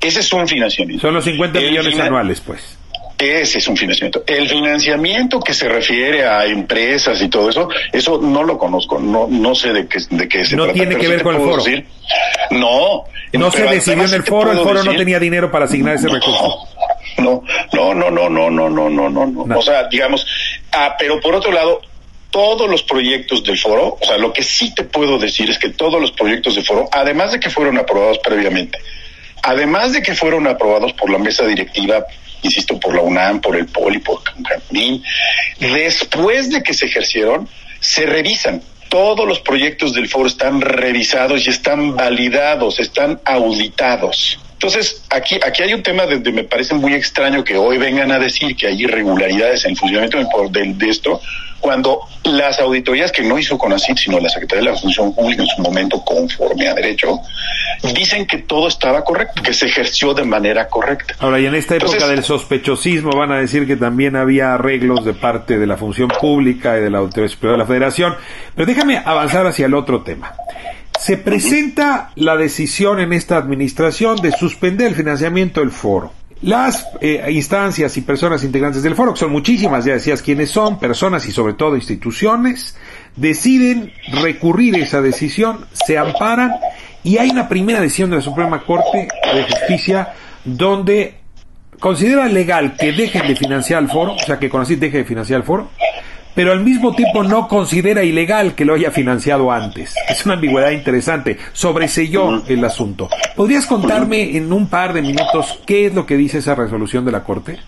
Ese es un financiamiento. Son los 50 millones anuales, pues. Ese es un financiamiento. El financiamiento que se refiere a empresas y todo eso, eso no lo conozco, no no sé de qué de qué se no tiene que ver con el foro. no. No se decidió en el foro, el foro no tenía dinero para asignar ese recurso. No, no, no, no, no, no, no, no, no, no. O sea, digamos, ah, pero por otro lado, todos los proyectos del foro, o sea, lo que sí te puedo decir es que todos los proyectos del foro, además de que fueron aprobados previamente, además de que fueron aprobados por la mesa directiva, insisto, por la UNAM, por el POLI, por Cancún, después de que se ejercieron, se revisan. Todos los proyectos del foro están revisados y están validados, están auditados. Entonces, aquí, aquí hay un tema donde me parece muy extraño que hoy vengan a decir que hay irregularidades en el funcionamiento de, de esto, cuando las auditorías que no hizo CONACYT, sino la Secretaría de la Función Pública en su momento conforme a derecho, dicen que todo estaba correcto, que se ejerció de manera correcta. Ahora, y en esta época del sospechosismo van a decir que también había arreglos de parte de la Función Pública y de la Autoridad Superior de la Federación. Pero déjame avanzar hacia el otro tema. Se presenta la decisión en esta administración de suspender el financiamiento del foro. Las eh, instancias y personas integrantes del foro, que son muchísimas, ya decías quiénes son, personas y sobre todo instituciones, deciden recurrir esa decisión, se amparan y hay una primera decisión de la Suprema Corte de Justicia donde considera legal que dejen de financiar al foro, o sea que así deje de financiar al foro, pero al mismo tiempo no considera ilegal que lo haya financiado antes. Es una ambigüedad interesante. Sobreselló el asunto. ¿Podrías contarme en un par de minutos qué es lo que dice esa resolución de la Corte?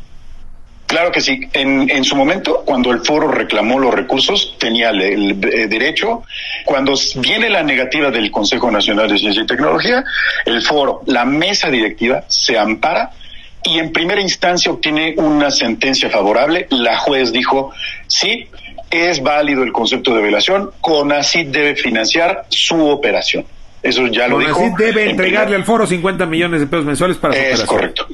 Claro que sí. En, en, su momento, cuando el foro reclamó los recursos, tenía el, el, derecho. Cuando viene la negativa del Consejo Nacional de Ciencia y Tecnología, el foro, la mesa directiva, se ampara y en primera instancia obtiene una sentencia favorable. La juez dijo, sí, es válido el concepto de violación, CONACYT debe financiar su operación. Eso ya lo dijo. CONACYT debe entregarle al foro 50 millones de pesos mensuales para su es operación. correcto.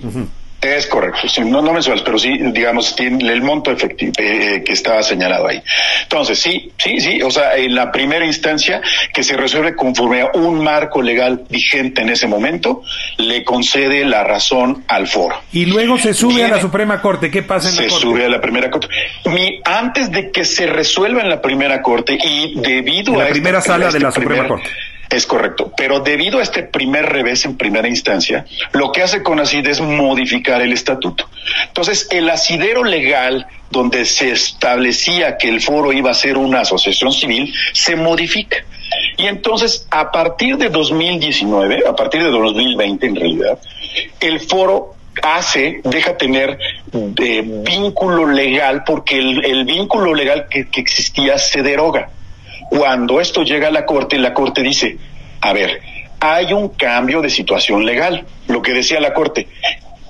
Es correcto, sí, no, no mensuales, pero sí, digamos, tiene el monto efectivo eh, que estaba señalado ahí. Entonces, sí, sí, sí, o sea, en la primera instancia que se resuelve conforme a un marco legal vigente en ese momento, le concede la razón al foro. Y luego se sube Viene, a la Suprema Corte, ¿qué pasa en se la Corte? Se sube a la primera Corte. Mi, antes de que se resuelva en la primera Corte y debido en a... la primera este, sala este de la primer, Suprema Corte. Es correcto, pero debido a este primer revés en primera instancia, lo que hace CONACID es modificar el estatuto. Entonces, el asidero legal donde se establecía que el foro iba a ser una asociación civil se modifica. Y entonces, a partir de 2019, a partir de 2020 en realidad, el foro hace, deja tener eh, vínculo legal porque el, vínculo legal que existía se deroga. Cuando esto llega a la Corte, la Corte dice, a ver, hay un cambio de situación legal. Lo que decía la Corte,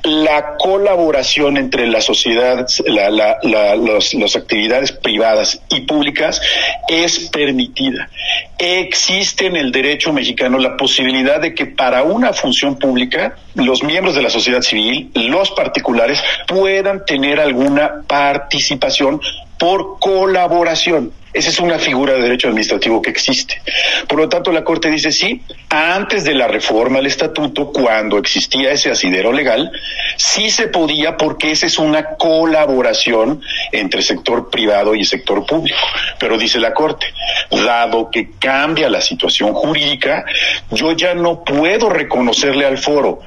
la colaboración entre la sociedad, la, la, la, los, las actividades privadas y públicas es permitida. Existe en el derecho mexicano la posibilidad de que para una función pública los miembros de la sociedad civil, los particulares, puedan tener alguna participación por colaboración. Esa es una figura de derecho administrativo que existe. Por lo tanto, la Corte dice sí, antes de la reforma al estatuto, cuando existía ese asidero legal, sí se podía porque esa es una colaboración entre sector privado y sector público. Pero dice la Corte, dado que cambia la situación jurídica, yo ya no puedo reconocerle al foro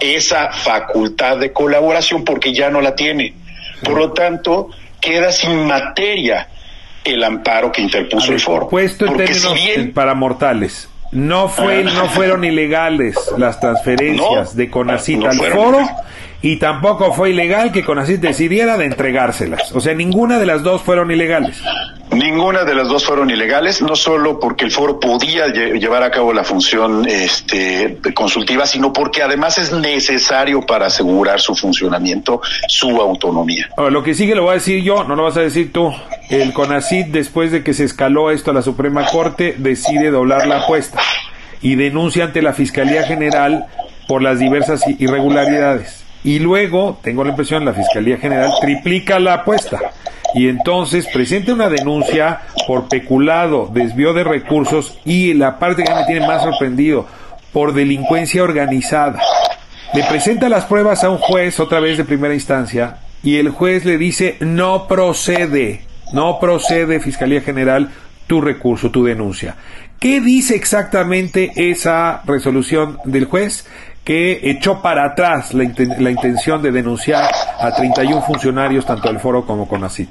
esa facultad de colaboración porque ya no la tiene. Por lo tanto, queda sin materia el amparo que interpuso ver, el foro. Puesto en términos si bien, para mortales. No fue, Ah. no fueron ilegales las transferencias No, de Conacit no al foro. Y tampoco fue ilegal que Conacit decidiera de entregárselas. O sea, ninguna de las dos fueron ilegales. Ninguna de las dos fueron ilegales, no solo porque el foro podía lle- llevar a cabo la función este, consultiva, sino porque además es necesario para asegurar su funcionamiento, su autonomía. Ahora, lo que sigue lo voy a decir yo, no lo vas a decir tú. El CONACID, después de que se escaló esto a la Suprema Corte, decide doblar la apuesta y denuncia ante la Fiscalía General por las diversas irregularidades. Y luego, tengo la impresión, la Fiscalía General triplica la apuesta y entonces presenta una denuncia por peculado, desvío de recursos y la parte que me tiene más sorprendido, por delincuencia organizada. Le presenta las pruebas a un juez, otra vez de primera instancia, y el juez le dice no procede, no procede, Fiscalía General, tu recurso, tu denuncia. ¿Qué dice exactamente esa resolución del juez? Que echó para atrás la, inten- la intención de denunciar a 31 funcionarios, tanto del foro como CONACIT.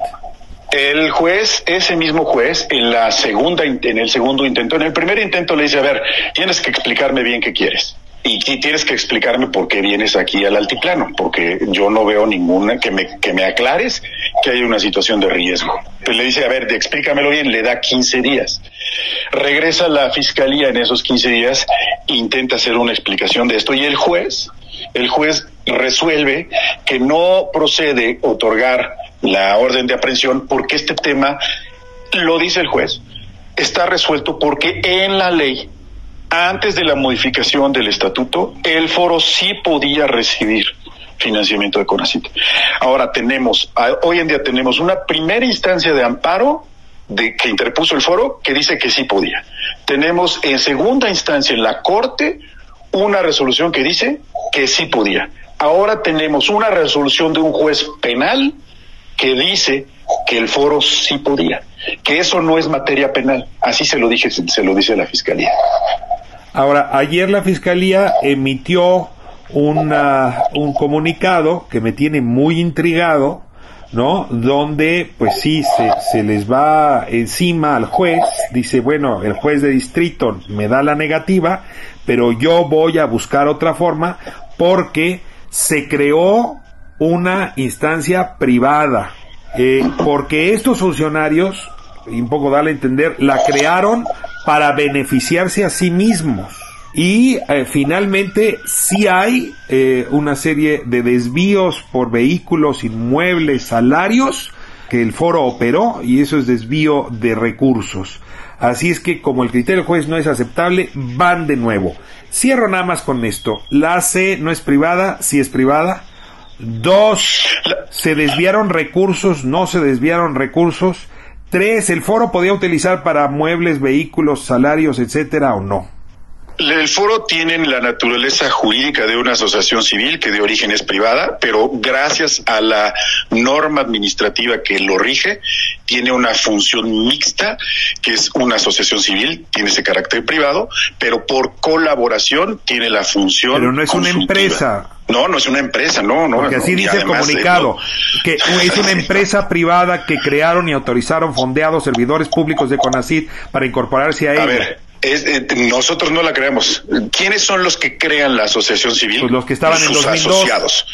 El juez, ese mismo juez, en la segunda, en el segundo intento, en el primer intento le dice, a ver, tienes que explicarme bien qué quieres. Y tienes que explicarme por qué vienes aquí al altiplano, porque yo no veo ninguna que me, que me aclares que hay una situación de riesgo. Pues le dice, a ver, explícamelo bien, le da 15 días. Regresa la fiscalía en esos 15 días, intenta hacer una explicación de esto y el juez, el juez resuelve que no procede otorgar la orden de aprehensión porque este tema, lo dice el juez, está resuelto porque en la ley antes de la modificación del estatuto, el foro sí podía recibir financiamiento de CONACIT. Ahora tenemos, hoy en día tenemos una primera instancia de amparo de que interpuso el foro que dice que sí podía. Tenemos en segunda instancia en la Corte una resolución que dice que sí podía. Ahora tenemos una resolución de un juez penal que dice que el foro sí podía, que eso no es materia penal. Así se lo dije, se lo dice la fiscalía. Ahora, ayer la Fiscalía emitió una, un comunicado que me tiene muy intrigado, ¿no? Donde, pues sí, se, se les va encima al juez, dice, bueno, el juez de distrito me da la negativa, pero yo voy a buscar otra forma porque se creó una instancia privada, eh, porque estos funcionarios, un poco darle a entender, la crearon para beneficiarse a sí mismos. Y eh, finalmente sí hay eh, una serie de desvíos por vehículos, inmuebles, salarios que el foro operó y eso es desvío de recursos. Así es que como el criterio juez no es aceptable, van de nuevo. Cierro nada más con esto. La C no es privada, sí es privada. Dos, se desviaron recursos, no se desviaron recursos. Tres, ¿el foro podía utilizar para muebles, vehículos, salarios, etcétera o no? El foro tiene la naturaleza jurídica de una asociación civil que de origen es privada, pero gracias a la norma administrativa que lo rige, tiene una función mixta, que es una asociación civil, tiene ese carácter privado, pero por colaboración tiene la función. Pero no es una empresa. No, no es una empresa, no, no. Porque así dice el comunicado, que es una <laughs> empresa privada que crearon y autorizaron fondeados servidores públicos de CONACID para incorporarse a, ella. Ver. Eh, nosotros no la creamos. ¿Quiénes son los que crean la asociación civil? Pues los que estaban sus en asociados.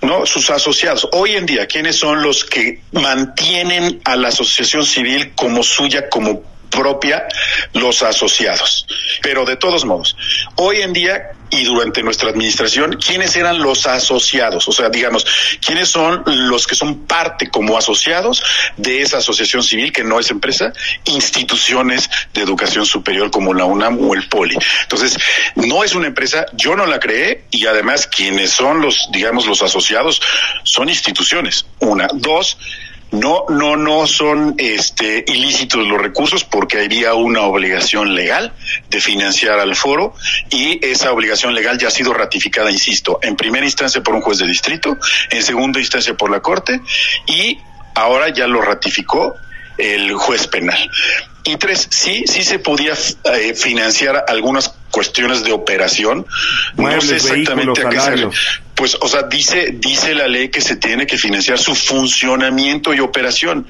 No, sus asociados. Hoy en día, ¿quiénes son los que mantienen a la asociación civil como suya, como propia los asociados. Pero de todos modos, hoy en día y durante nuestra administración, ¿quiénes eran los asociados? O sea, digamos, ¿quiénes son los que son parte como asociados de esa asociación civil que no es empresa? Instituciones de educación superior como la UNAM o el POLI. Entonces, no es una empresa, yo no la creé y además quienes son los, digamos, los asociados son instituciones. Una. Dos, no, no, no son este, ilícitos los recursos porque había una obligación legal de financiar al foro y esa obligación legal ya ha sido ratificada, insisto, en primera instancia por un juez de distrito, en segunda instancia por la Corte y ahora ya lo ratificó el juez penal. Y tres, sí, sí se podía eh, financiar algunas cuestiones de operación. no sé exactamente a qué se pues, o sea, dice, dice la ley que se tiene que financiar su funcionamiento y operación.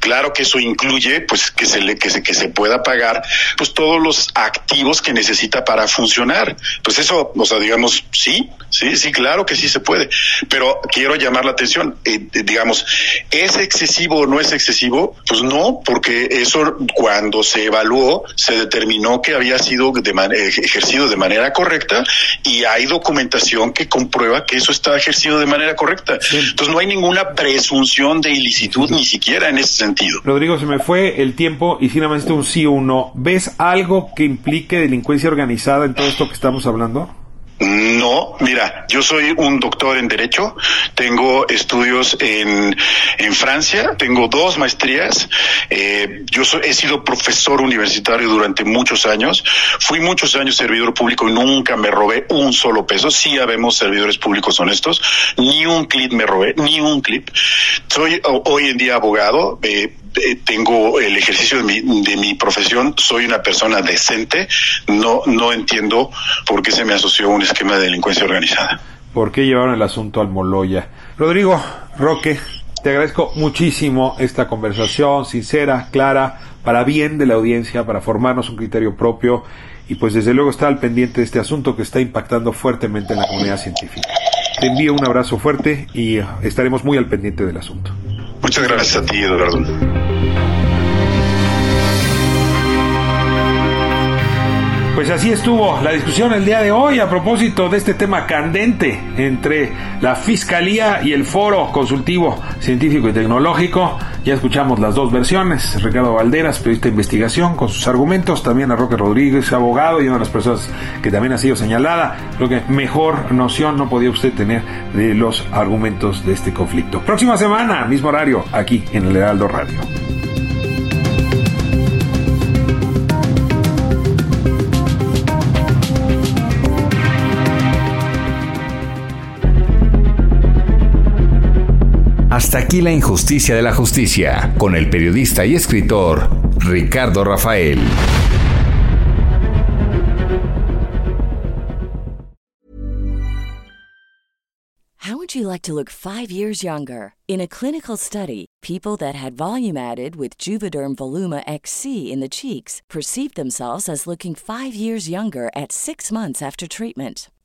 Claro que eso incluye, pues, que se le, que se, que se pueda pagar, pues, todos los activos que necesita para funcionar. Pues eso, o sea, digamos, sí, sí, sí, claro que sí se puede. Pero quiero llamar la atención, eh, digamos, ¿es excesivo o no es excesivo? Pues no, porque eso cuando se evaluó, se determinó que había sido de ejercido de manera correcta y hay documentación que comprueba que eso está ejercido de manera correcta. Entonces no hay ninguna presunción de ilicitud ni siquiera en ese sentido. Rodrigo, se me fue el tiempo y finalmente un sí o un no. ¿Ves algo que implique delincuencia organizada en todo esto que estamos hablando? No, mira, yo soy un doctor en Derecho, tengo estudios en, en Francia, tengo dos maestrías, eh, yo he sido profesor universitario durante muchos años, fui muchos años servidor público y nunca me robé un solo peso, sí habemos servidores públicos honestos, ni un clip me robé, ni un clip. Soy hoy en día abogado, eh, tengo el ejercicio de mi, de mi profesión, soy una persona decente, no, no entiendo por qué se me asoció un esquema de delincuencia organizada. ¿Por qué llevaron el asunto al Moloya? Rodrigo, Roque, te agradezco muchísimo esta conversación sincera, clara, para bien de la audiencia, para formarnos un criterio propio y pues desde luego está al pendiente de este asunto que está impactando fuertemente en la comunidad científica. Te envío un abrazo fuerte y estaremos muy al pendiente del asunto. Muchas gracias a ti, Eduardo. Pues así estuvo la discusión el día de hoy a propósito de este tema candente entre la Fiscalía y el Foro Consultivo Científico y Tecnológico. Ya escuchamos las dos versiones. Ricardo Valderas, periodista de investigación, con sus argumentos. También a Roque Rodríguez, abogado y una de las personas que también ha sido señalada. Creo que mejor noción no podía usted tener de los argumentos de este conflicto. Próxima semana, mismo horario, aquí en el Heraldo Radio. Hasta aquí la injusticia de la justicia, con el periodista y escritor Ricardo Rafael. How would you like to look five years younger? In a clinical study, people that had volume added with Juvederm Voluma XC in the cheeks perceived themselves as looking five years younger at six months after treatment.